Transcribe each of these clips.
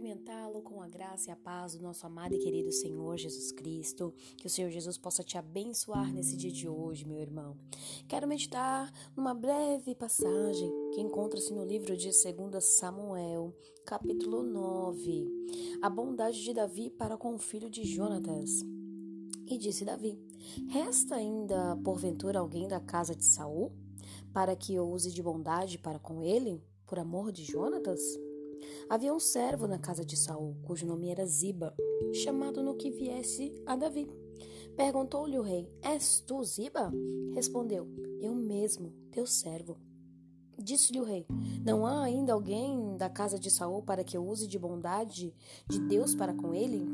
cumprimentá-lo com a graça e a paz do nosso amado e querido Senhor Jesus Cristo. Que o Senhor Jesus possa te abençoar nesse dia de hoje, meu irmão. Quero meditar numa breve passagem que encontra-se no livro de 2 Samuel, capítulo 9. A bondade de Davi para com o filho de Jonatas. E disse Davi: Resta ainda, porventura, alguém da casa de Saul, para que use de bondade para com ele, por amor de Jonatas? Havia um servo na casa de Saul, cujo nome era Ziba, chamado no que viesse a Davi. Perguntou-lhe o rei: És tu Ziba? Respondeu: Eu mesmo, teu servo. Disse-lhe o rei: Não há ainda alguém da casa de Saul para que eu use de bondade de Deus para com ele?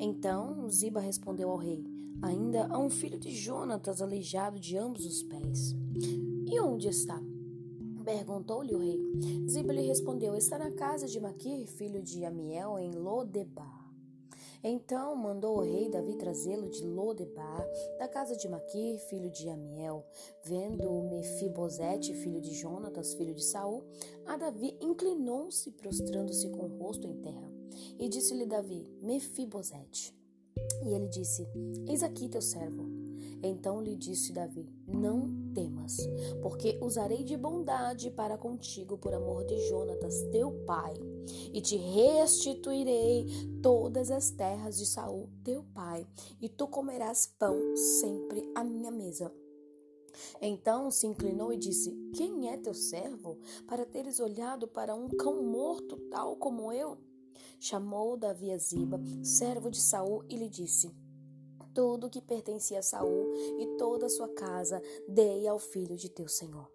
Então Ziba respondeu ao rei: Ainda há um filho de Jonatas aleijado de ambos os pés. E onde está? Perguntou-lhe o rei. Ziba lhe respondeu: Está na casa de Maquir, filho de Amiel, em Lodebar. Então mandou o rei Davi trazê-lo de Lodebar, da casa de Maquir, filho de Amiel. Vendo Mefibosete, filho de Jonatas, filho de Saul, a Davi inclinou-se, prostrando-se com o rosto em terra. E disse-lhe Davi: Mefibosete. E ele disse: Eis aqui teu servo. Então lhe disse Davi: Não temas, porque usarei de bondade para contigo por amor de Jonatas, teu pai, e te restituirei todas as terras de Saul, teu pai, e tu comerás pão sempre à minha mesa. Então se inclinou e disse: Quem é teu servo, para teres olhado para um cão morto tal como eu? Chamou Davi a Ziba, servo de Saul, e lhe disse: tudo que pertencia a Saul e toda a sua casa dei ao filho de teu senhor.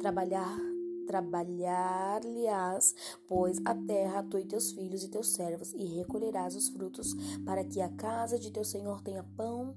Trabalhar trabalhar-lhe-ás, pois a terra tu e teus filhos e teus servos, e recolherás os frutos, para que a casa de teu senhor tenha pão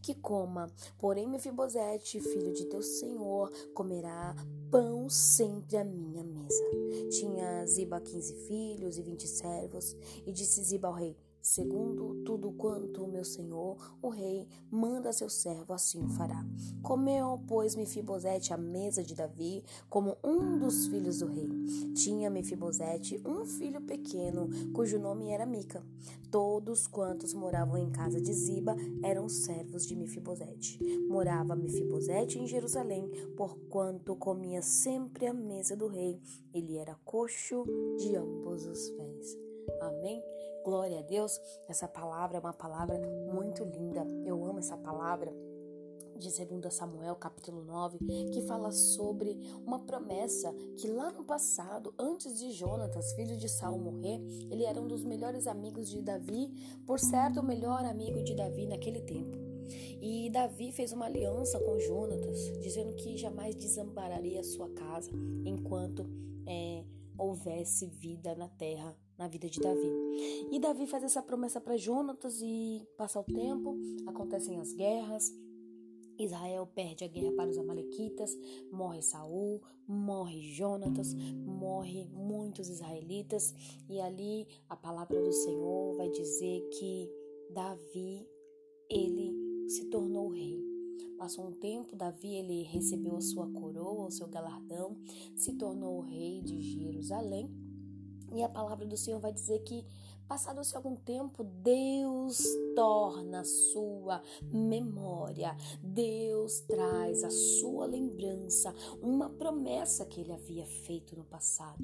que coma. Porém, Mefibosete, filho de teu senhor, comerá pão sempre à minha mesa. Tinha Ziba quinze filhos e vinte servos, e disse Ziba ao rei: Segundo tudo quanto o meu senhor, o rei, manda a seu servo, assim o fará. Comeu, pois, Mefibosete à mesa de Davi, como um dos filhos do rei. Tinha Mefibosete um filho pequeno, cujo nome era Mica. Todos quantos moravam em casa de Ziba eram servos de Mefibosete. Morava Mefibosete em Jerusalém, porquanto comia sempre à mesa do rei. Ele era coxo de ambos os pés. Amém? Glória a Deus. Essa palavra é uma palavra muito linda. Eu amo essa palavra de 2 Samuel, capítulo 9, que fala sobre uma promessa que lá no passado, antes de Jonatas, filho de Saul, morrer, ele era um dos melhores amigos de Davi, por certo, o melhor amigo de Davi naquele tempo. E Davi fez uma aliança com Jonatas, dizendo que jamais desampararia sua casa enquanto é, houvesse vida na terra, na vida de Davi. E Davi faz essa promessa para Jonatas e passa o tempo, acontecem as guerras. Israel perde a guerra para os amalequitas, morre Saul, morre Jonatas, morre muitos israelitas e ali a palavra do Senhor vai dizer que Davi ele se tornou rei. Passou um tempo, Davi ele recebeu a sua coroa, o seu galardão, se tornou rei de Jerusalém. E a palavra do Senhor vai dizer que, passado-se algum tempo, Deus torna a sua memória, Deus traz a sua lembrança, uma promessa que ele havia feito no passado.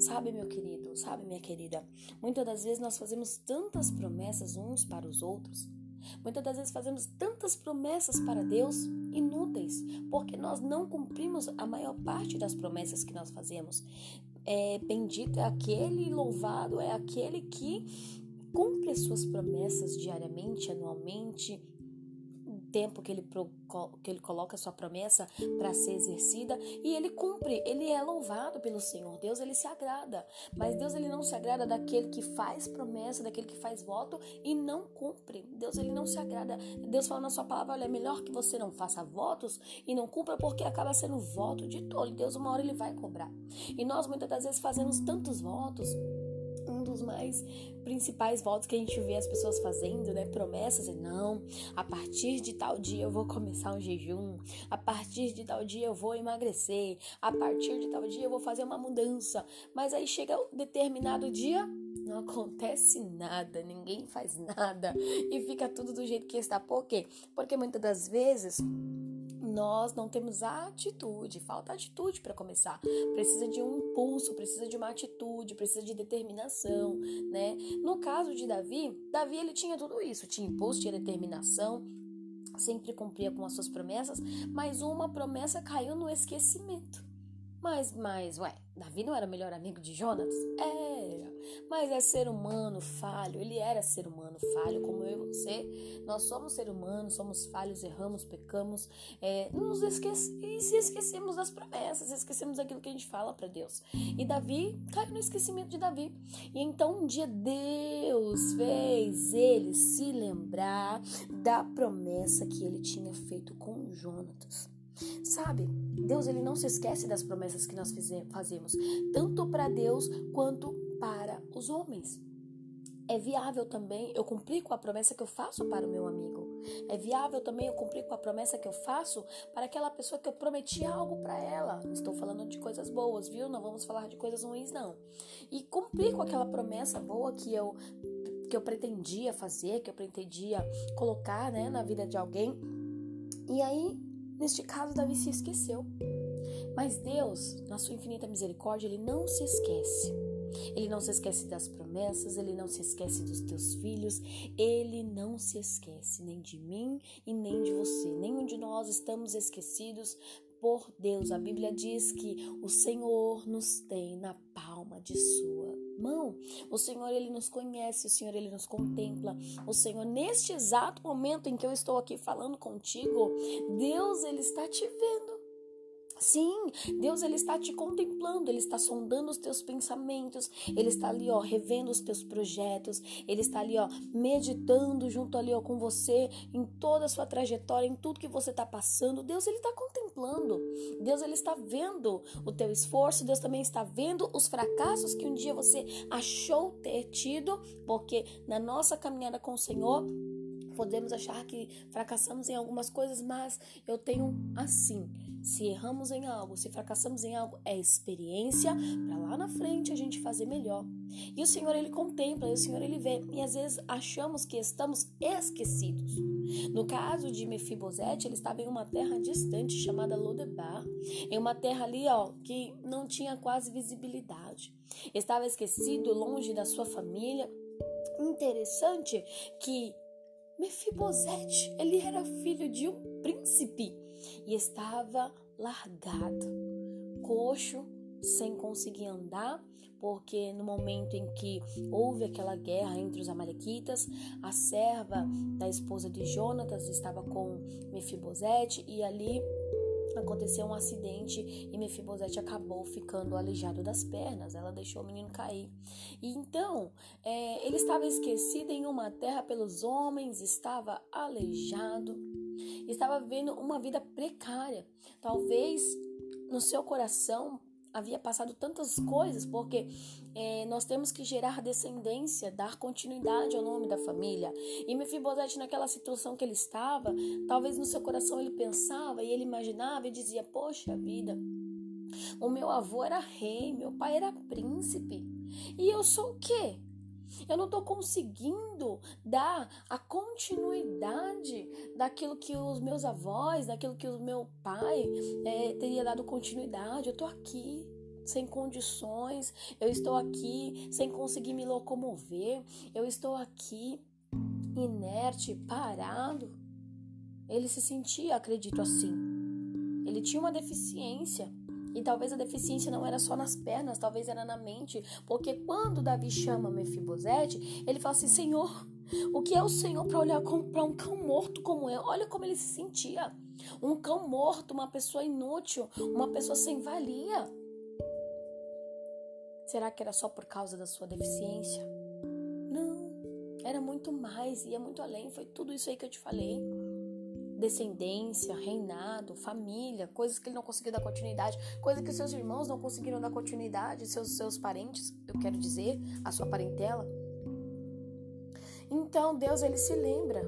Sabe, meu querido, sabe, minha querida, muitas das vezes nós fazemos tantas promessas uns para os outros Muitas das vezes fazemos tantas promessas para Deus inúteis, porque nós não cumprimos a maior parte das promessas que nós fazemos. É, bendito é aquele, louvado é aquele que cumpre as suas promessas diariamente, anualmente, tempo que ele, que ele coloca a sua promessa para ser exercida e ele cumpre, ele é louvado pelo Senhor. Deus ele se agrada, mas Deus ele não se agrada daquele que faz promessa, daquele que faz voto e não cumpre. Deus ele não se agrada. Deus fala na sua palavra, olha, é melhor que você não faça votos e não cumpra porque acaba sendo voto de tolo. Deus uma hora ele vai cobrar. E nós muitas das vezes fazemos tantos votos um dos mais principais votos que a gente vê as pessoas fazendo, né? Promessas, e não, a partir de tal dia eu vou começar um jejum, a partir de tal dia eu vou emagrecer, a partir de tal dia eu vou fazer uma mudança. Mas aí chega um determinado dia não acontece nada, ninguém faz nada e fica tudo do jeito que está. Por quê? Porque muitas das vezes nós não temos atitude, falta atitude para começar. Precisa de um impulso, precisa de uma atitude, precisa de determinação, né? No caso de Davi, Davi ele tinha tudo isso, tinha impulso, tinha determinação, sempre cumpria com as suas promessas, mas uma promessa caiu no esquecimento. Mas, mas, ué, Davi não era melhor amigo de Jonas? Era. Mas é ser humano falho. Ele era ser humano falho, como eu e você. Nós somos ser humanos, somos falhos, erramos, pecamos. É, nos esquece, e se esquecemos das promessas, esquecemos daquilo que a gente fala para Deus. E Davi caiu no esquecimento de Davi. E então um dia Deus fez ele se lembrar da promessa que ele tinha feito com Jonatas. Sabe, Deus ele não se esquece das promessas que nós fazemos, tanto para Deus quanto para os homens. É viável também eu cumprir com a promessa que eu faço para o meu amigo. É viável também eu cumprir com a promessa que eu faço para aquela pessoa que eu prometi algo para ela. Estou falando de coisas boas, viu? Não vamos falar de coisas ruins, não. E cumprir com aquela promessa boa que eu que eu pretendia fazer, que eu pretendia colocar, né, na vida de alguém. E aí Neste caso, Davi se esqueceu. Mas Deus, na sua infinita misericórdia, ele não se esquece. Ele não se esquece das promessas, ele não se esquece dos teus filhos, ele não se esquece nem de mim e nem de você. Nenhum de nós estamos esquecidos por Deus. A Bíblia diz que o Senhor nos tem na palma de sua mão. O Senhor ele nos conhece, o Senhor ele nos contempla. O Senhor neste exato momento em que eu estou aqui falando contigo, Deus ele está te vendo. Sim, Deus ele está te contemplando, ele está sondando os teus pensamentos, ele está ali, ó, revendo os teus projetos, ele está ali, ó, meditando junto ali, ó, com você em toda a sua trajetória, em tudo que você está passando. Deus ele está contemplando. Deus ele está vendo o teu esforço, Deus também está vendo os fracassos que um dia você achou ter tido, porque na nossa caminhada com o Senhor, podemos achar que fracassamos em algumas coisas, mas eu tenho assim se erramos em algo, se fracassamos em algo, é experiência para lá na frente a gente fazer melhor. E o Senhor ele contempla, e o Senhor ele vê, e às vezes achamos que estamos esquecidos. No caso de Mefibosete, ele estava em uma terra distante chamada Lodebar, em uma terra ali, ó, que não tinha quase visibilidade. Estava esquecido, longe da sua família. Interessante que Mefibosete, ele era filho de um príncipe e estava largado, coxo, sem conseguir andar, porque no momento em que houve aquela guerra entre os amalequitas, a serva da esposa de Jonatas estava com Mefibosete e ali aconteceu um acidente e Mefibosete acabou ficando aleijado das pernas. Ela deixou o menino cair. E então, é, ele estava esquecido em uma terra pelos homens, estava aleijado, estava vivendo uma vida precária. Talvez no seu coração havia passado tantas coisas, porque é, nós temos que gerar descendência, dar continuidade ao nome da família. E Mefibosete, naquela situação que ele estava, talvez no seu coração ele pensava e ele imaginava e dizia: Poxa vida, o meu avô era rei, meu pai era príncipe, e eu sou o quê? Eu não estou conseguindo dar a continuidade daquilo que os meus avós, daquilo que o meu pai é, teria dado continuidade. Eu estou aqui sem condições, eu estou aqui sem conseguir me locomover, eu estou aqui inerte, parado. Ele se sentia, acredito assim. Ele tinha uma deficiência. E talvez a deficiência não era só nas pernas, talvez era na mente. Porque quando Davi chama Mefibosete, ele fala assim: Senhor, o que é o Senhor para olhar para um cão morto como eu? Olha como ele se sentia. Um cão morto, uma pessoa inútil, uma pessoa sem valia. Será que era só por causa da sua deficiência? Não, era muito mais, ia muito além. Foi tudo isso aí que eu te falei descendência, reinado, família, coisas que ele não conseguiu dar continuidade, coisas que seus irmãos não conseguiram dar continuidade, seus, seus parentes, eu quero dizer, a sua parentela. Então Deus ele se lembra,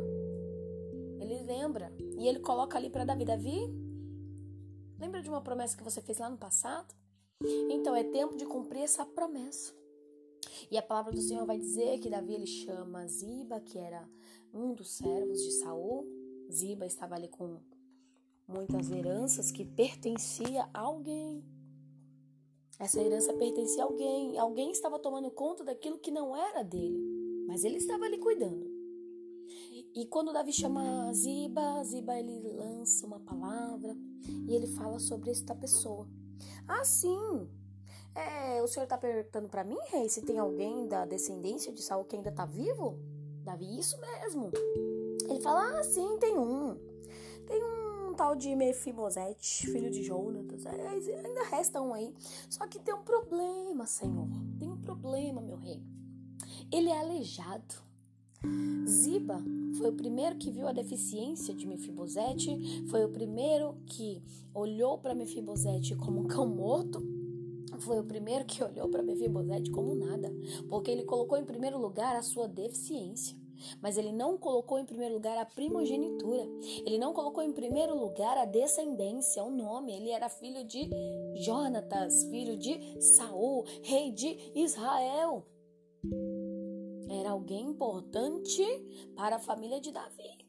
ele lembra e ele coloca ali para Davi, Davi, lembra de uma promessa que você fez lá no passado? Então é tempo de cumprir essa promessa. E a palavra do Senhor vai dizer que Davi ele chama Ziba, que era um dos servos de Saul. Ziba estava ali com muitas heranças que pertencia a alguém. Essa herança pertencia a alguém. Alguém estava tomando conta daquilo que não era dele, mas ele estava ali cuidando. E quando Davi chama Ziba, Ziba ele lança uma palavra e ele fala sobre esta pessoa. Ah, sim. É, o senhor está perguntando para mim, rei, se tem alguém da descendência de Saul que ainda está vivo? Davi, isso mesmo. Ele fala: Ah, sim, tem um. Tem um tal de Mefibosete, filho de Jonatas. É, ainda resta um aí. Só que tem um problema, Senhor. Tem um problema, meu rei. Ele é aleijado. Ziba foi o primeiro que viu a deficiência de Mefibosete, foi o primeiro que olhou para Mefibosete como um cão morto, foi o primeiro que olhou para Mefibosete como nada, porque ele colocou em primeiro lugar a sua deficiência. Mas ele não colocou em primeiro lugar a primogenitura. Ele não colocou em primeiro lugar a descendência, o nome. Ele era filho de Jonatas, filho de Saul, rei de Israel era alguém importante para a família de Davi.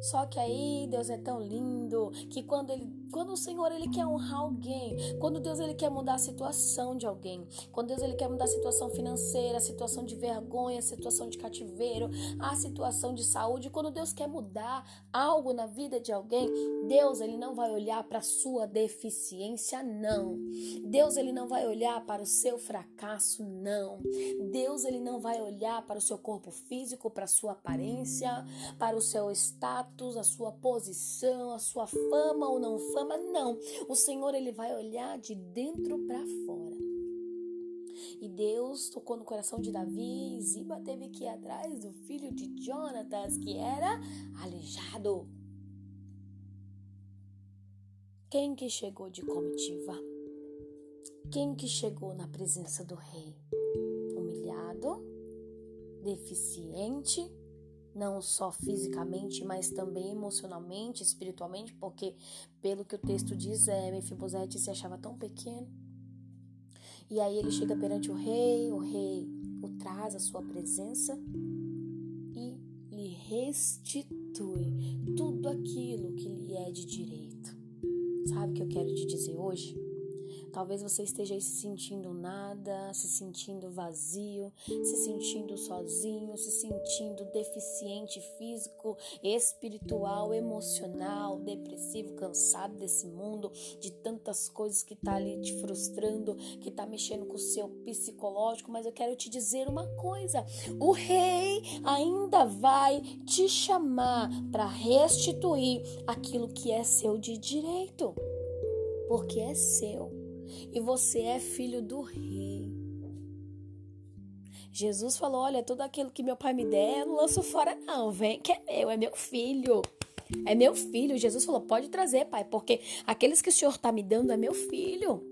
Só que aí Deus é tão lindo que quando ele quando o Senhor ele quer honrar alguém, quando Deus ele quer mudar a situação de alguém, quando Deus ele quer mudar a situação financeira, a situação de vergonha, a situação de cativeiro, a situação de saúde, quando Deus quer mudar algo na vida de alguém, Deus ele não vai olhar para sua deficiência, não. Deus ele não vai olhar para o seu fracasso, não. Deus ele não vai olhar para o seu corpo físico, para a sua aparência, para o seu status, a sua posição, a sua fama ou não fama fama, não. O Senhor ele vai olhar de dentro para fora. E Deus tocou no coração de Davi e Ziba teve que ir atrás do filho de Jonatas, que era aleijado. Quem que chegou de comitiva? Quem que chegou na presença do rei? Humilhado, deficiente, não só fisicamente, mas também emocionalmente, espiritualmente, porque pelo que o texto diz, é, Mefibosete se achava tão pequeno. E aí ele chega perante o rei, o rei o traz à sua presença e lhe restitui tudo aquilo que lhe é de direito. Sabe o que eu quero te dizer hoje? Talvez você esteja aí se sentindo nada, se sentindo vazio, se sentindo sozinho, se sentindo deficiente físico, espiritual, emocional, depressivo, cansado desse mundo, de tantas coisas que tá ali te frustrando, que tá mexendo com o seu psicológico, mas eu quero te dizer uma coisa: o rei ainda vai te chamar para restituir aquilo que é seu de direito, porque é seu e você é filho do rei. Jesus falou: Olha, tudo aquilo que meu pai me der, eu não lanço fora, não. Vem que é meu, é meu filho. É meu filho. Jesus falou: Pode trazer, pai, porque aqueles que o Senhor está me dando é meu filho.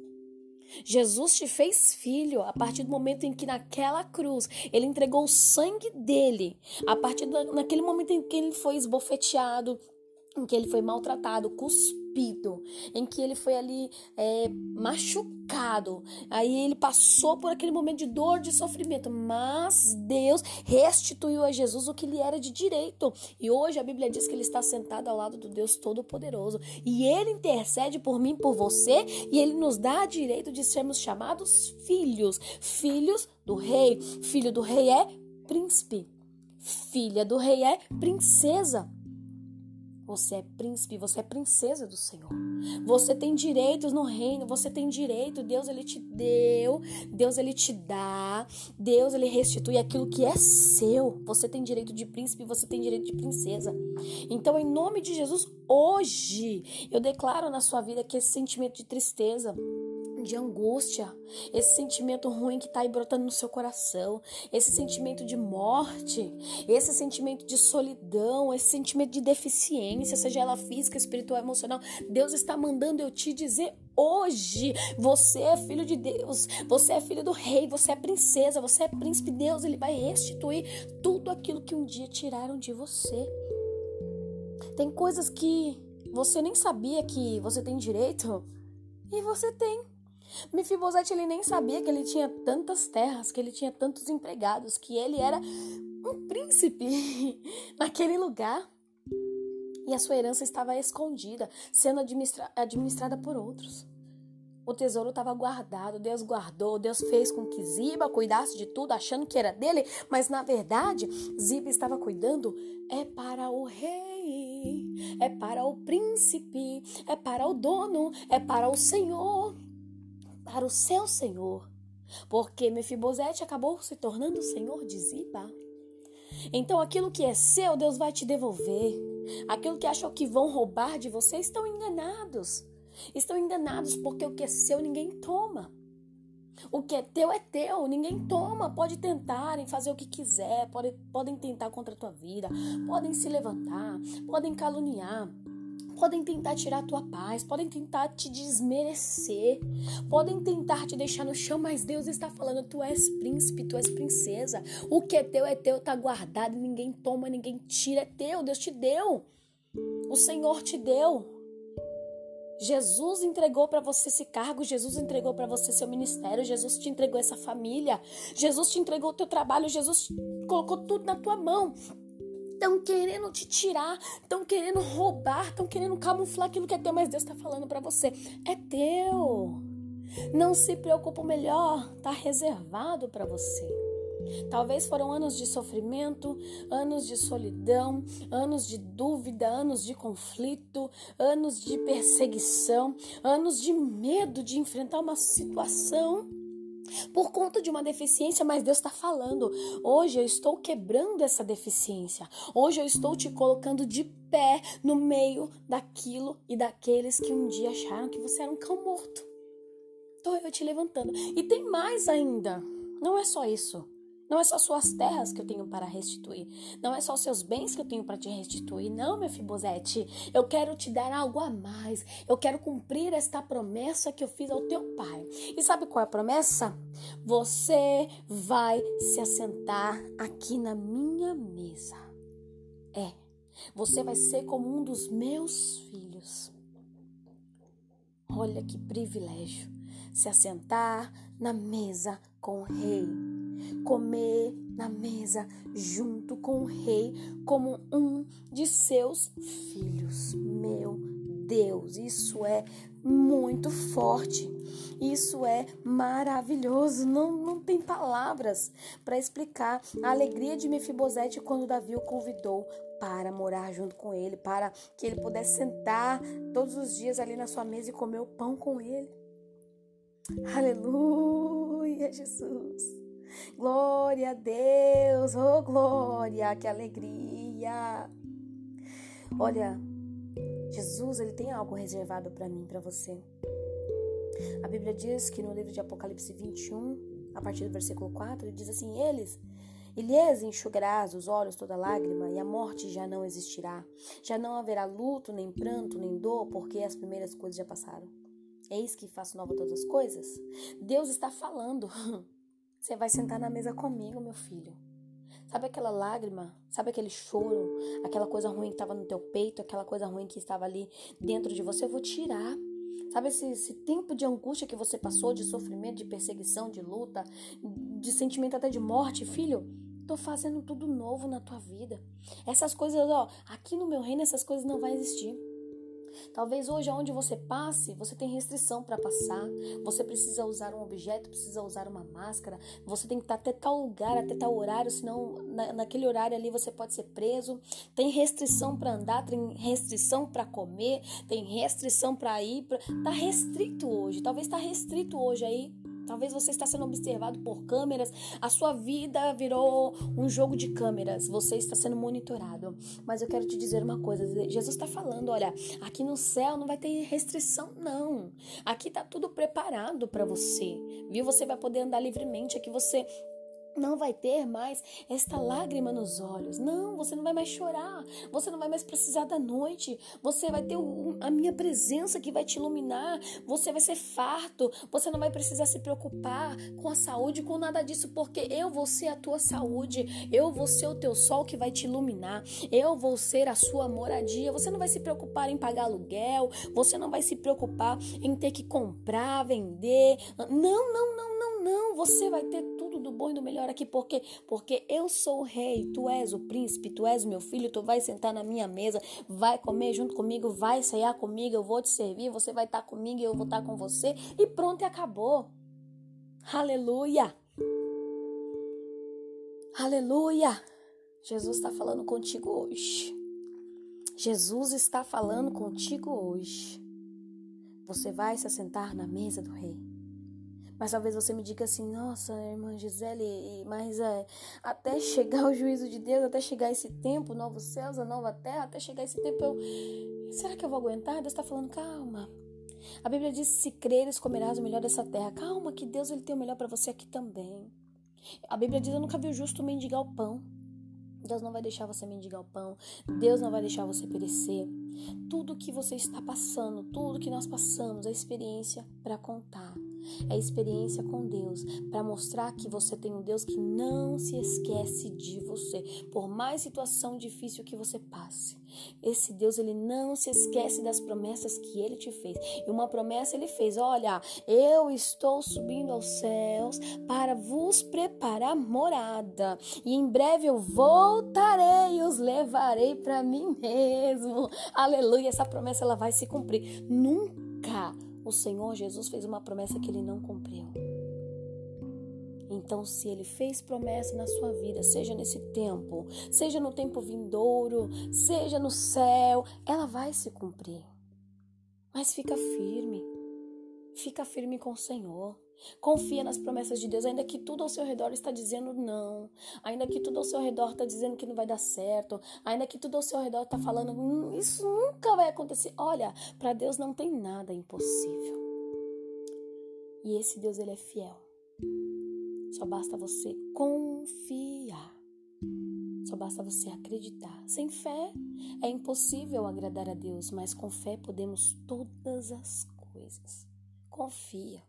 Jesus te fez filho a partir do momento em que naquela cruz ele entregou o sangue dele, a partir do, naquele momento em que ele foi esbofeteado, em que ele foi maltratado, cuspido em que ele foi ali é, machucado. Aí ele passou por aquele momento de dor, de sofrimento, mas Deus restituiu a Jesus o que lhe era de direito. E hoje a Bíblia diz que ele está sentado ao lado do Deus Todo-Poderoso. E ele intercede por mim, por você, e ele nos dá direito de sermos chamados filhos, filhos do rei. Filho do rei é príncipe. Filha do rei é princesa. Você é príncipe, você é princesa do Senhor. Você tem direitos no reino, você tem direito. Deus ele te deu, Deus ele te dá, Deus ele restitui aquilo que é seu. Você tem direito de príncipe, você tem direito de princesa. Então, em nome de Jesus, hoje eu declaro na sua vida que esse sentimento de tristeza, de angústia, esse sentimento ruim que está aí brotando no seu coração, esse sentimento de morte, esse sentimento de solidão, esse sentimento de deficiência, seja ela física, espiritual, emocional, Deus está mandando eu te dizer hoje, você é filho de Deus, você é filho do rei, você é princesa, você é príncipe, Deus, ele vai restituir tudo aquilo que um dia tiraram de você. Tem coisas que você nem sabia que você tem direito e você tem. Mefibosete ele nem sabia que ele tinha tantas terras, que ele tinha tantos empregados, que ele era um príncipe naquele lugar. E a sua herança estava escondida, sendo administra administrada por outros. O tesouro estava guardado, Deus guardou, Deus fez com que Ziba cuidasse de tudo, achando que era dele, mas na verdade, Ziba estava cuidando é para o rei, é para o príncipe, é para o dono, é para o senhor, para o seu senhor. Porque Mefibosete acabou se tornando o senhor de Ziba. Então aquilo que é seu, Deus vai te devolver. Aquilo que achou que vão roubar de você, estão enganados. Estão enganados porque o que é seu ninguém toma. O que é teu é teu, ninguém toma. Pode tentarem fazer o que quiser, pode, podem tentar contra a tua vida, podem se levantar, podem caluniar, podem tentar tirar a tua paz, podem tentar te desmerecer, podem tentar te deixar no chão, mas Deus está falando: tu és príncipe, tu és princesa. O que é teu é teu, tá guardado, ninguém toma, ninguém tira, é teu, Deus te deu. O Senhor te deu. Jesus entregou para você esse cargo, Jesus entregou para você seu ministério, Jesus te entregou essa família, Jesus te entregou o teu trabalho, Jesus colocou tudo na tua mão. Estão querendo te tirar, estão querendo roubar, estão querendo camuflar aquilo que é teu, mas Deus está falando para você: é teu. Não se preocupa, o melhor está reservado para você. Talvez foram anos de sofrimento, anos de solidão, anos de dúvida, anos de conflito, anos de perseguição, anos de medo de enfrentar uma situação por conta de uma deficiência, mas Deus está falando. Hoje eu estou quebrando essa deficiência. Hoje eu estou te colocando de pé no meio daquilo e daqueles que um dia acharam que você era um cão morto. Estou eu te levantando. E tem mais ainda. Não é só isso. Não é só suas terras que eu tenho para restituir. Não é só seus bens que eu tenho para te restituir. Não, meu Fibosete. Eu quero te dar algo a mais. Eu quero cumprir esta promessa que eu fiz ao teu pai. E sabe qual é a promessa? Você vai se assentar aqui na minha mesa. É. Você vai ser como um dos meus filhos. Olha que privilégio. Se assentar na mesa com o rei comer na mesa junto com o rei como um de seus filhos. Meu Deus, isso é muito forte. Isso é maravilhoso. Não, não tem palavras para explicar a alegria de Mefibosete quando Davi o convidou para morar junto com ele, para que ele pudesse sentar todos os dias ali na sua mesa e comer o pão com ele. Aleluia, Jesus. Glória a Deus, oh glória, que alegria. Olha, Jesus, ele tem algo reservado para mim, para você. A Bíblia diz que no livro de Apocalipse 21, a partir do versículo 4, ele diz assim: Eles e lhes enxugarás os olhos toda lágrima, e a morte já não existirá. Já não haverá luto, nem pranto, nem dor, porque as primeiras coisas já passaram. Eis que faço nova todas as coisas. Deus está falando. Você vai sentar na mesa comigo, meu filho. Sabe aquela lágrima? Sabe aquele choro? Aquela coisa ruim que estava no teu peito? Aquela coisa ruim que estava ali dentro de você? Eu vou tirar. Sabe esse, esse, tempo de angústia que você passou, de sofrimento, de perseguição, de luta, de sentimento até de morte, filho? Tô fazendo tudo novo na tua vida. Essas coisas, ó, aqui no meu reino essas coisas não vão existir. Talvez hoje, aonde você passe, você tem restrição para passar. Você precisa usar um objeto, precisa usar uma máscara. Você tem que estar até tal lugar, até tal horário, senão na, naquele horário ali você pode ser preso. Tem restrição para andar, tem restrição para comer, tem restrição para ir. Pra... Tá restrito hoje. Talvez tá restrito hoje aí Talvez você está sendo observado por câmeras, a sua vida virou um jogo de câmeras, você está sendo monitorado. Mas eu quero te dizer uma coisa: Jesus está falando, olha, aqui no céu não vai ter restrição, não. Aqui está tudo preparado para você, viu? Você vai poder andar livremente, aqui você não vai ter mais esta lágrima nos olhos. Não, você não vai mais chorar. Você não vai mais precisar da noite. Você vai ter a minha presença que vai te iluminar. Você vai ser farto. Você não vai precisar se preocupar com a saúde, com nada disso, porque eu vou ser a tua saúde. Eu vou ser o teu sol que vai te iluminar. Eu vou ser a sua moradia. Você não vai se preocupar em pagar aluguel. Você não vai se preocupar em ter que comprar, vender. Não, não, não, não, não. Você vai ter tudo do bom e do melhor aqui, porque porque eu sou o rei, tu és o príncipe, tu és o meu filho, tu vai sentar na minha mesa, vai comer junto comigo, vai ceiar comigo, eu vou te servir, você vai estar comigo eu vou estar com você e pronto e acabou. Aleluia. Aleluia. Jesus está falando contigo hoje. Jesus está falando contigo hoje. Você vai se assentar na mesa do rei. Mas talvez você me diga assim, nossa, irmã Gisele, mas é, até chegar o juízo de Deus, até chegar esse tempo, novos céus, a nova terra, até chegar esse tempo, eu, será que eu vou aguentar? Deus está falando, calma. A Bíblia diz, se creres, comerás o melhor dessa terra. Calma, que Deus ele tem o melhor para você aqui também. A Bíblia diz, eu nunca vi o justo mendigar o pão. Deus não vai deixar você mendigar o pão. Deus não vai deixar você perecer. Tudo que você está passando, tudo que nós passamos, é experiência para contar é experiência com Deus, para mostrar que você tem um Deus que não se esquece de você, por mais situação difícil que você passe. Esse Deus, ele não se esquece das promessas que ele te fez. E uma promessa ele fez: Olha, eu estou subindo aos céus para vos preparar morada, e em breve eu voltarei e os levarei para mim mesmo. Aleluia, essa promessa ela vai se cumprir. Nunca o Senhor Jesus fez uma promessa que ele não cumpriu. Então, se ele fez promessa na sua vida, seja nesse tempo, seja no tempo vindouro, seja no céu, ela vai se cumprir. Mas fica firme. Fica firme com o Senhor. Confia nas promessas de Deus, ainda que tudo ao seu redor está dizendo não, ainda que tudo ao seu redor está dizendo que não vai dar certo, ainda que tudo ao seu redor está falando hum, isso nunca vai acontecer. Olha, para Deus não tem nada impossível. E esse Deus ele é fiel. Só basta você confiar. Só basta você acreditar. Sem fé é impossível agradar a Deus, mas com fé podemos todas as coisas. Confia.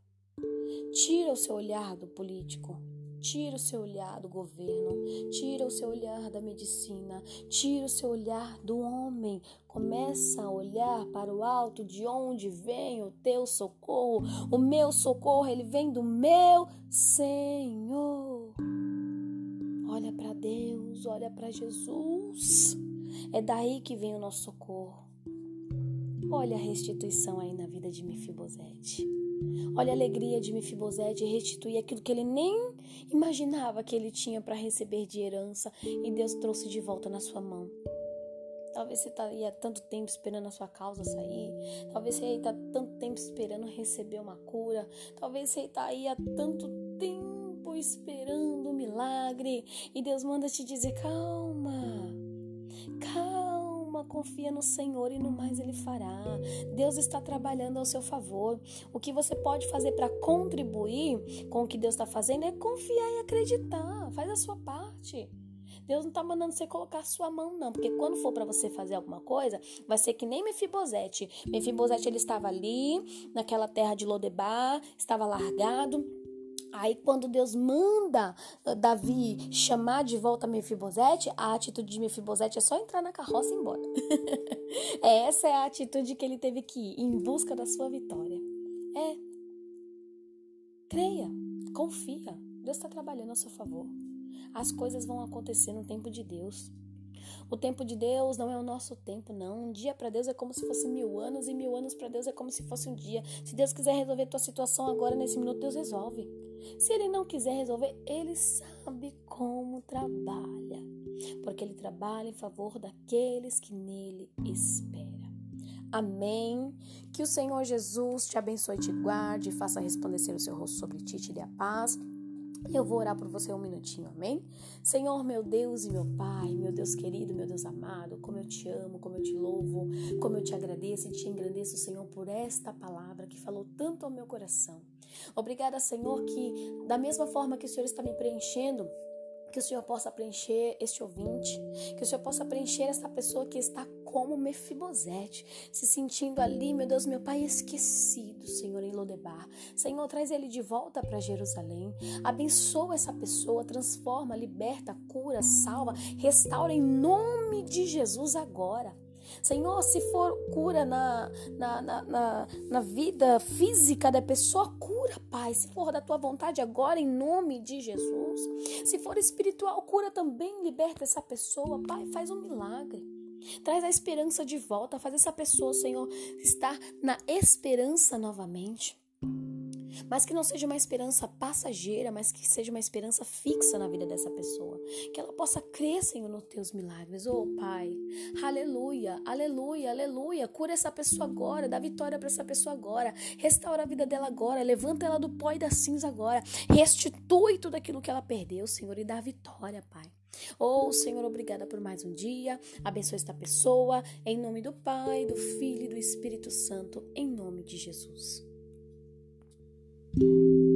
Tira o seu olhar do político, tira o seu olhar do governo, tira o seu olhar da medicina, tira o seu olhar do homem. Começa a olhar para o alto, de onde vem o teu socorro. O meu socorro, ele vem do meu Senhor. Olha para Deus, olha para Jesus. É daí que vem o nosso socorro. Olha a restituição aí na vida de Mefibosete. Olha a alegria de Mefibosete restituir aquilo que ele nem imaginava que ele tinha para receber de herança e Deus trouxe de volta na sua mão. Talvez você estaria tá tanto tempo esperando a sua causa sair. Talvez você está tanto tempo esperando receber uma cura. Talvez você está aí há tanto tempo esperando um milagre. E Deus manda te dizer: calma, confia no Senhor e no mais Ele fará. Deus está trabalhando ao seu favor. O que você pode fazer para contribuir com o que Deus está fazendo é confiar e acreditar. Faz a sua parte. Deus não está mandando você colocar sua mão, não. Porque quando for para você fazer alguma coisa, vai ser que nem Mefibosete. Mefibosete, ele estava ali, naquela terra de Lodebar, estava largado Aí quando Deus manda ah, Davi chamar de volta Mefibosete, a atitude de Mefibosete é só entrar na carroça e ir embora. Essa é a atitude que ele teve que ir em busca da sua vitória. É. Creia, confia. Deus está trabalhando a seu favor. As coisas vão acontecer no tempo de Deus. O tempo de Deus não é o nosso tempo, não. Um dia para Deus é como se fosse mil anos, e mil anos para Deus é como se fosse um dia. Se Deus quiser resolver tua situação agora, nesse minuto, Deus resolve. Se Ele não quiser resolver, Ele sabe como trabalha, porque Ele trabalha em favor daqueles que nele esperam. Amém. Que o Senhor Jesus te abençoe, te guarde, faça resplandecer o seu rosto sobre ti, te dê a paz. Eu vou orar por você um minutinho, amém? Senhor, meu Deus e meu Pai, meu Deus querido, meu Deus amado, como eu te amo, como eu te louvo, como eu te agradeço e te engrandeço, Senhor, por esta palavra que falou tanto ao meu coração. Obrigada, Senhor, que da mesma forma que o Senhor está me preenchendo, que o Senhor possa preencher este ouvinte, que o Senhor possa preencher essa pessoa que está como Mefibosete, se sentindo ali, meu Deus, meu Pai, esquecido, Senhor, em Lodebar. Senhor, traz ele de volta para Jerusalém. Abençoa essa pessoa, transforma, liberta, cura, salva, restaura em nome de Jesus agora. Senhor, se for cura na, na, na, na, na vida física da pessoa, cura, Pai. Se for da tua vontade agora, em nome de Jesus. Se for espiritual, cura também, liberta essa pessoa, Pai. Faz um milagre. Traz a esperança de volta, faz essa pessoa, Senhor, estar na esperança novamente. Mas que não seja uma esperança passageira, mas que seja uma esperança fixa na vida dessa pessoa. Que ela possa crer, Senhor, nos teus milagres. Oh, Pai. Aleluia, aleluia, aleluia. Cura essa pessoa agora, dá vitória para essa pessoa agora. Restaura a vida dela agora, levanta ela do pó e da cinza agora. Restitui tudo aquilo que ela perdeu, Senhor, e dá vitória, Pai. Oh, Senhor, obrigada por mais um dia. Abençoe esta pessoa. Em nome do Pai, do Filho e do Espírito Santo. Em nome de Jesus. Thank you.